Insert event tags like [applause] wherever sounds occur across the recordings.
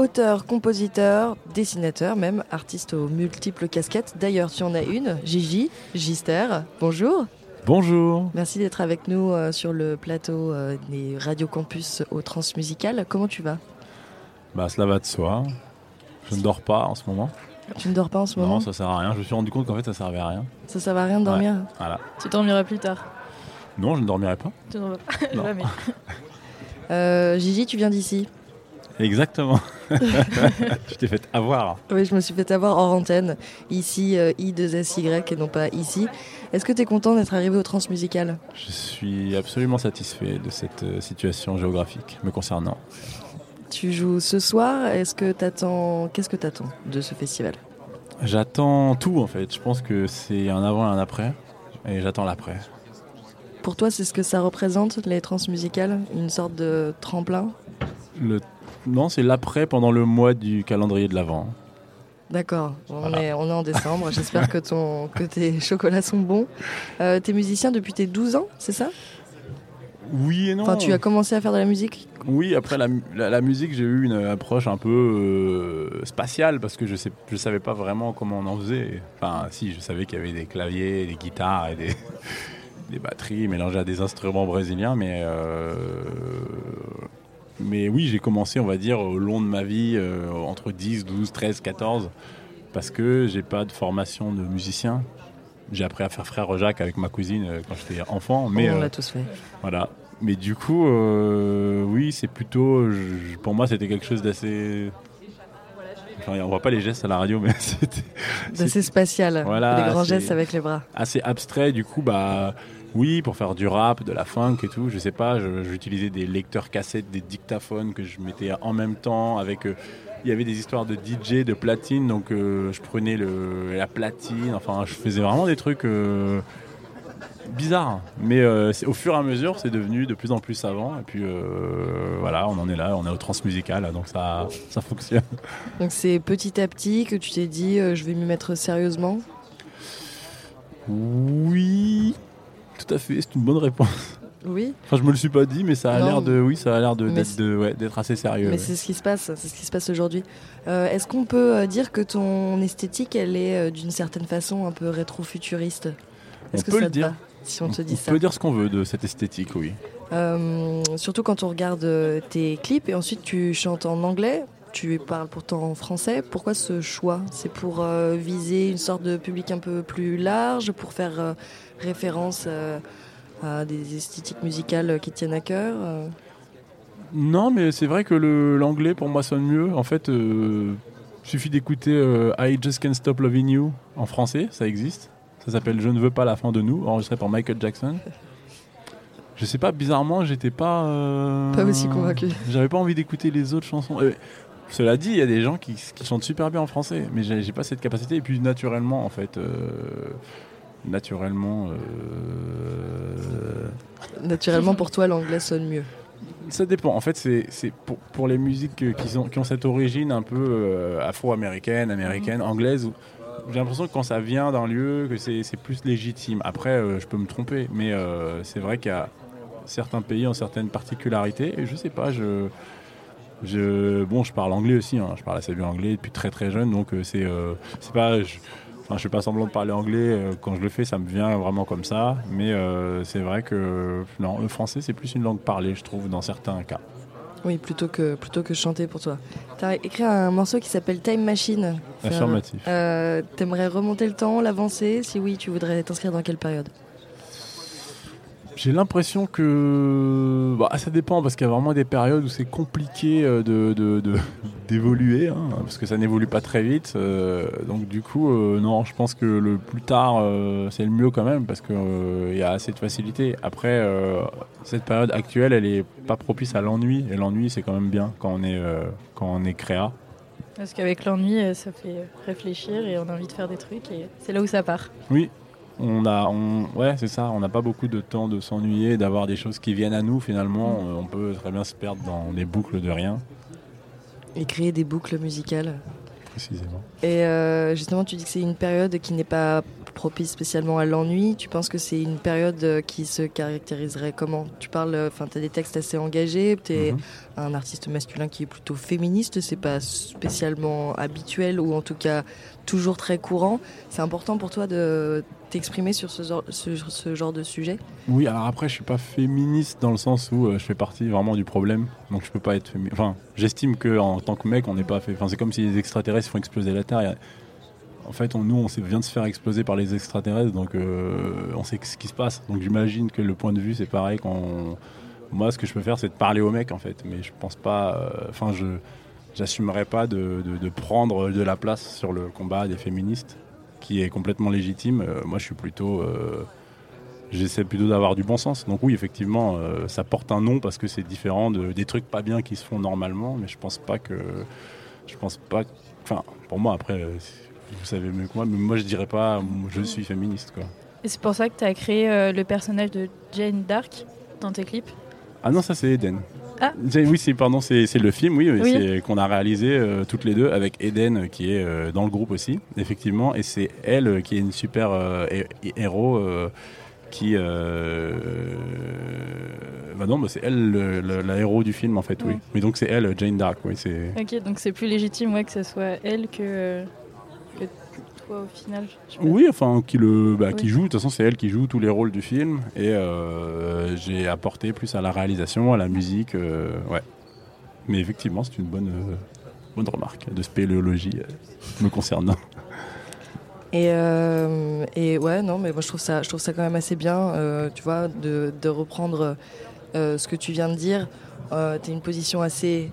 auteur, compositeur, dessinateur, même artiste aux multiples casquettes. D'ailleurs, tu en as une, Gigi, Gister. Bonjour. Bonjour. Merci d'être avec nous euh, sur le plateau euh, des Radio Campus au Transmusical. Comment tu vas? Bah, cela va de soi. Je ne dors pas en ce moment. Tu ne dors pas en ce moment? Non, ça sert à rien. Je me suis rendu compte qu'en fait, ça servait à rien. Ça sert à rien de dormir? Voilà. Tu dormiras plus tard. Non, je ne dormirai pas. Tu dormiras pas. [laughs] [laughs] Jamais. Euh, Gigi, tu viens d'ici? Exactement. Je t'ai fait avoir. Oui, je me suis fait avoir hors antenne. Ici, euh, I2SY et non pas ici. Est-ce que tu es content d'être arrivé au Transmusical Je suis absolument satisfait de cette euh, situation géographique me concernant. Tu joues ce soir. Est-ce que t'attends Qu'est-ce que t'attends de ce festival? J'attends tout en fait. Je pense que c'est un avant et un après. Et j'attends l'après. Pour toi, c'est ce que ça représente, les transmusicales Une sorte de tremplin? Le... Non, c'est l'après pendant le mois du calendrier de l'avant. D'accord, on, Voilà. est, on est en décembre. [laughs] J'espère que, ton, que tes [laughs] chocolats sont bons. Euh, t'es musicien depuis tes 12 ans, c'est ça? Oui et non. Enfin, tu as commencé à faire de la musique? Oui, après la, la- la musique, j'ai eu une approche un peu euh, spatiale parce que je sais, je savais pas vraiment comment on en faisait. Enfin, si, je savais qu'il y avait des claviers, des guitares et des, [laughs] des batteries mélangées à des instruments brésiliens, mais euh, mais oui, j'ai commencé, on va dire, au long de ma vie, euh, entre 10, 12, 13, 14, parce que j'ai pas de formation de musicien. J'ai appris à faire frère Jacques avec ma cousine euh, quand j'étais enfant, mais On euh, l'a tous fait. voilà. Mais du coup, oui, c'est plutôt. je- pour moi, c'était quelque chose d'assez. Enfin, on voit pas les gestes à la radio, mais [laughs] c'était C'est spatial. Voilà, les grands gestes avec les bras. assez abstrait. Du coup, bah. Oui, pour faire du rap, de la funk et tout, je sais pas, j'utilisais des lecteurs cassettes, des dictaphones que je mettais en même temps avec. euh, il y avait des histoires de DJ, de platine, donc euh, je prenais le, la platine, enfin, je faisais vraiment des trucs euh, bizarres. Mais au fur et à mesure, c'est devenu de plus en plus savant. Et puis voilà, on en est là, on est au transmusical, donc ça, ça fonctionne. Donc c'est petit à petit que tu t'es dit, je vais m'y mettre sérieusement? À fait, c'est une bonne réponse. Oui, Enfin, je me le suis pas dit, mais ça a l'air de, oui, ça a l'air d'être ouais, assez sérieux. mais ouais. c'est ce qui se passe. C'est ce qui se passe aujourd'hui. Euh, Est-ce qu'on peut euh, dire que ton esthétique, elle est euh, d'une certaine façon un peu rétro-futuriste? Est-ce On que peut ça le te dire. va si on te dit on ça? peut dire ce qu'on veut de cette esthétique, oui. Euh, surtout quand on regarde tes clips et ensuite tu chantes en anglais, tu parles pourtant en français. Pourquoi ce choix? C'est pour euh, viser une sorte de public un peu plus large, pour faire euh, référence euh, à des esthétiques musicales qui tiennent à cœur Non, mais c'est vrai que l'anglais pour moi sonne mieux. En fait, euh, suffit d'écouter I Just Can't Stop Loving You en français, ça existe. Ça s'appelle Je ne veux pas la fin de nous, enregistré par Michael Jackson. Je sais pas, bizarrement, j'étais pas. euh, Pas aussi convaincu. J'avais pas envie d'écouter les autres chansons. Euh, cela dit, il y a des gens qui, qui chantent super bien en français, mais j'ai pas cette capacité. Et puis naturellement, en fait, euh, naturellement, euh, Naturellement, pour toi, l'anglais sonne mieux. ça dépend. En fait, c'est pour, pour les musiques qui, ont cette origine un peu euh, afro-américaine, américaine, anglaise. où J'ai l'impression que quand ça vient d'un lieu, que c'est plus légitime. Après, je peux me tromper, mais c'est vrai qu'il y a certains pays ont certaines particularités. Et je sais pas, je, je bon, je parle anglais aussi. hein. je parle assez bien anglais depuis très très jeune, donc euh, c'est euh, c'est pas. Je, Enfin, je fais pas semblant de parler anglais. euh, Quand je le fais, ça me vient vraiment comme ça. Mais euh, c'est vrai que non, le français, c'est plus une langue parlée, je trouve, dans certains cas. Oui, plutôt que, plutôt que chanter pour toi. Tu as écrit un morceau qui s'appelle Time Machine. Affirmatif. Euh, T'aimerais remonter le temps, l'avancer? Si oui, tu voudrais t'inscrire dans quelle période? J'ai l'impression que bah, ça dépend parce qu'il y a vraiment des périodes où c'est compliqué euh, de, [laughs] d'évoluer hein, parce que ça n'évolue pas très vite. euh, donc du coup, euh, non, je pense que le plus tard euh, c'est le mieux quand même parce qu'il y a assez de facilité. Après, cette période actuelle, elle est pas propice à l'ennui et l'ennui c'est quand même bien quand on est quand on est créa. Parce qu'avec l'ennui, ça fait réfléchir et on a envie de faire des trucs et c'est là où ça part. Oui. On a, on, ouais, c'est ça. On n'a pas beaucoup de temps de s'ennuyer, d'avoir des choses qui viennent à nous. Finalement, Euh, on peut très bien se perdre dans des boucles de rien, Et créer des boucles musicales. précisément. Et euh, justement, tu dis que c'est une période qui n'est pas propice spécialement à l'ennui. Tu penses que c'est une période euh, qui se caractériserait comment? Tu parles, enfin, tu as des textes assez engagés, tu es Mhm. un artiste masculin qui est plutôt féministe, c'est pas spécialement habituel ou en tout cas toujours très courant. C'est important pour toi de t'exprimer sur ce genre, ce- ce genre de sujet? Oui, alors après, je suis pas féministe dans le sens où euh, je fais partie vraiment du problème. Donc je peux pas être féministe. Enfin, j'estime que en tant que mec, on n'est pas fait. Enfin, c'est comme si les extraterrestres font exploser la Terre. Il y a- En fait, on, nous, on vient de se faire exploser par les extraterrestres, donc euh, on sait ce qui se passe. Donc j'imagine que le point de vue, c'est pareil. Quand moi, ce que je peux faire, c'est de parler aux mecs, en fait. Mais je pense pas. euh, Enfin, je j'assumerai pas de, prendre de la place sur le combat des féministes, qui est complètement légitime. Euh, moi, je suis plutôt. J'essaie plutôt d'avoir du bon sens. Donc oui, effectivement, ça porte un nom parce que c'est différent de, des trucs pas bien qui se font normalement, mais je pense pas que... Je pense pas... Enfin, pour moi, après, vous savez mieux que moi, mais moi je dirais pas je suis féministe, quoi. Et c'est pour ça que tu as créé euh, le personnage de Jane Dark dans tes clips? Ah non, ça c'est Eden. Ah. Oui, c'est pardon, c'est le film, oui, mais Oui. c'est qu'on a réalisé euh, toutes les deux avec Eden qui est euh, dans le groupe aussi, effectivement, et c'est elle qui est une super hé- héros qui, bah non, bah c'est elle le- le- la héros du film en fait, oui. Mais donc c'est elle, Jane Dark, oui, c'est. Ok, donc c'est plus légitime ouais, que ce soit elle que au final. Oui, enfin, qui, le, bah, qui joue, de toute façon, c'est elle qui joue tous les rôles du film. Et euh, j'ai apporté plus à la réalisation, à la musique. euh, ouais. Mais effectivement, c'est une bonne, euh, bonne remarque de spéléologie euh, me concernant. [laughs] Et, euh, et ouais, non, mais moi je trouve ça, je trouve ça quand même assez bien, euh, tu vois, de, de reprendre euh, ce que tu viens de dire. Euh, tu une position assez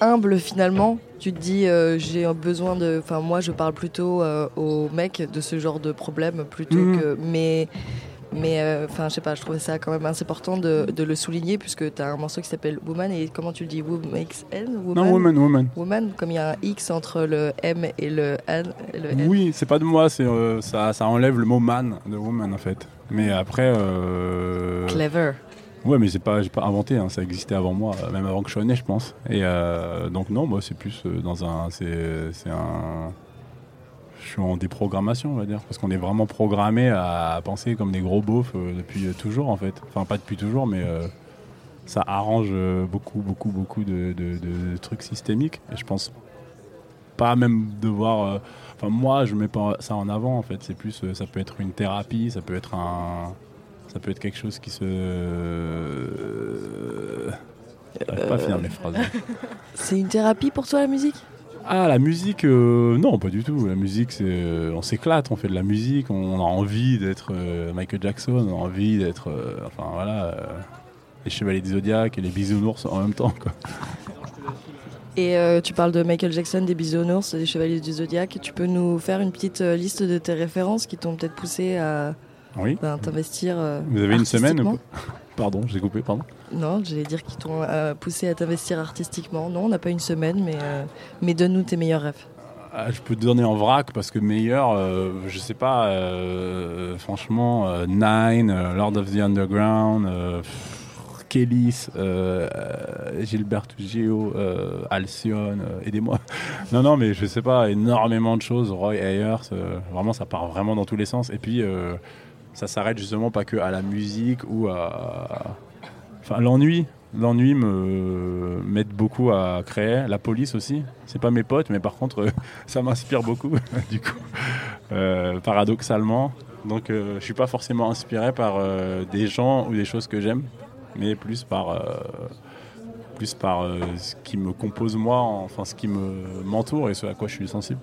humble finalement. Tu te dis, euh, j'ai besoin de. Enfin, moi je parle plutôt euh, aux mecs de ce genre de problème plutôt Mhm. que. Mais. Mais euh, enfin, je sais pas, je trouvais ça quand même assez important de, de le souligner puisque tu as un morceau qui s'appelle Woman et comment tu le dis? Woman? N Non, woman, woman. Woman, comme il y a un X entre le M et le N. et le N. Oui, c'est pas de moi, c'est euh, ça, ça enlève le mot man de woman en fait. Mais après. euh, Clever. Ouais, mais c'est pas, j'ai pas inventé, hein, ça existait avant moi, euh, même avant que je sois né, je pense. Et euh, donc non, moi c'est plus euh, dans un, c'est, un, je suis en déprogrammation, on va dire, parce qu'on est vraiment programmé à penser comme des gros beaufs depuis toujours en fait. Enfin pas depuis toujours, mais ça arrange beaucoup, beaucoup, beaucoup de, trucs systémiques. Et je pense pas même devoir. Enfin moi, je mets pas ça en avant en fait. C'est plus, ça peut être une thérapie, ça peut être un ça peut être quelque chose qui se. J'arrive pas à finir mes phrases. [laughs] C'est une thérapie pour toi la musique? Ah, la musique, euh, non, pas du tout. La musique, c'est, euh, on s'éclate, on fait de la musique, on a envie d'être euh, Michael Jackson, on a envie d'être. euh, enfin voilà, euh, les Chevaliers du Zodiac et les Bisounours en même temps, quoi. [laughs] Et euh, tu parles de Michael Jackson, des Bisounours, des Chevaliers du Zodiaque. Tu peux nous faire une petite euh, liste de tes références qui t'ont peut-être poussé à Oui. euh, Vous avez une semaine ou Pardon, j'ai coupé, pardon. Non, j'allais dire qu'ils t'ont euh, poussé à t'investir artistiquement. Non, on n'a pas une semaine, mais, euh, mais donne-nous tes meilleurs rêves. Ah, je peux te donner en vrac parce que meilleur, euh, je sais pas, euh, franchement, euh, Nine, Lord of the Underground, Kélis, Gilberto Gio, euh, Alcyone, euh, aidez-moi. [laughs] non, non, mais je sais pas, énormément de choses, Roy Ayers, vraiment ça part vraiment dans tous les sens. Et puis ça s'arrête justement pas que à la musique ou à. Enfin, l'ennui. L'ennui me m'aide beaucoup à créer. La police aussi. C'est pas mes potes, mais par contre, [laughs] ça m'inspire beaucoup, [laughs] du coup, Euh, paradoxalement. Donc, euh, je suis pas forcément inspiré par euh, des gens ou des choses que j'aime, mais plus par euh, plus par ce qui me compose moi, enfin ce qui me m'entoure et ce à quoi je suis sensible.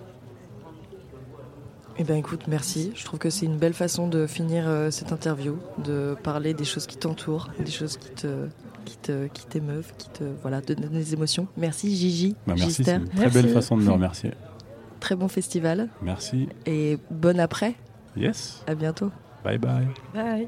Eh bien écoute, merci. Je trouve que c'est une belle façon de finir euh, cette interview, de parler des choses qui t'entourent, des choses qui te qui te qui t'émeuvent, qui te voilà, te donnent des émotions. Merci Gigi, Bah, merci, c'est une très Merci. belle façon de me remercier. Très bon festival Merci. et bon après. Yes. À bientôt. Bye bye. Bye.